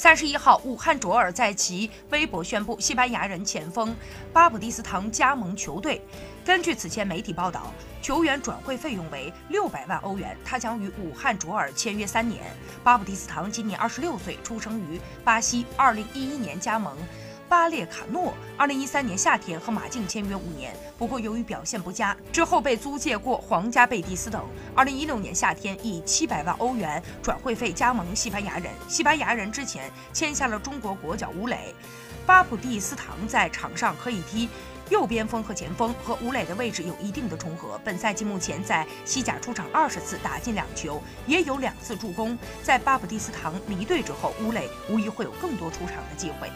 三十一号，武汉卓尔在其微博宣布，西班牙人前锋巴布蒂斯唐加盟球队。根据此前媒体报道，球员转会费用为六百万欧元，他将与武汉卓尔签约三年。巴布蒂斯唐今年二十六岁，出生于巴西，二零一一年加盟。巴列卡诺，二零一三年夏天和马竞签约五年，不过由于表现不佳，之后被租借过皇家贝蒂斯等。二零一六年夏天以七百万欧元转会费加盟西班牙人。西班牙人之前签下了中国国脚吴磊。巴普蒂斯唐在场上可以踢右边锋和前锋，和吴磊的位置有一定的重合。本赛季目前在西甲出场二十次，打进两球，也有两次助攻。在巴普蒂斯唐离队之后，吴磊无疑会有更多出场的机会。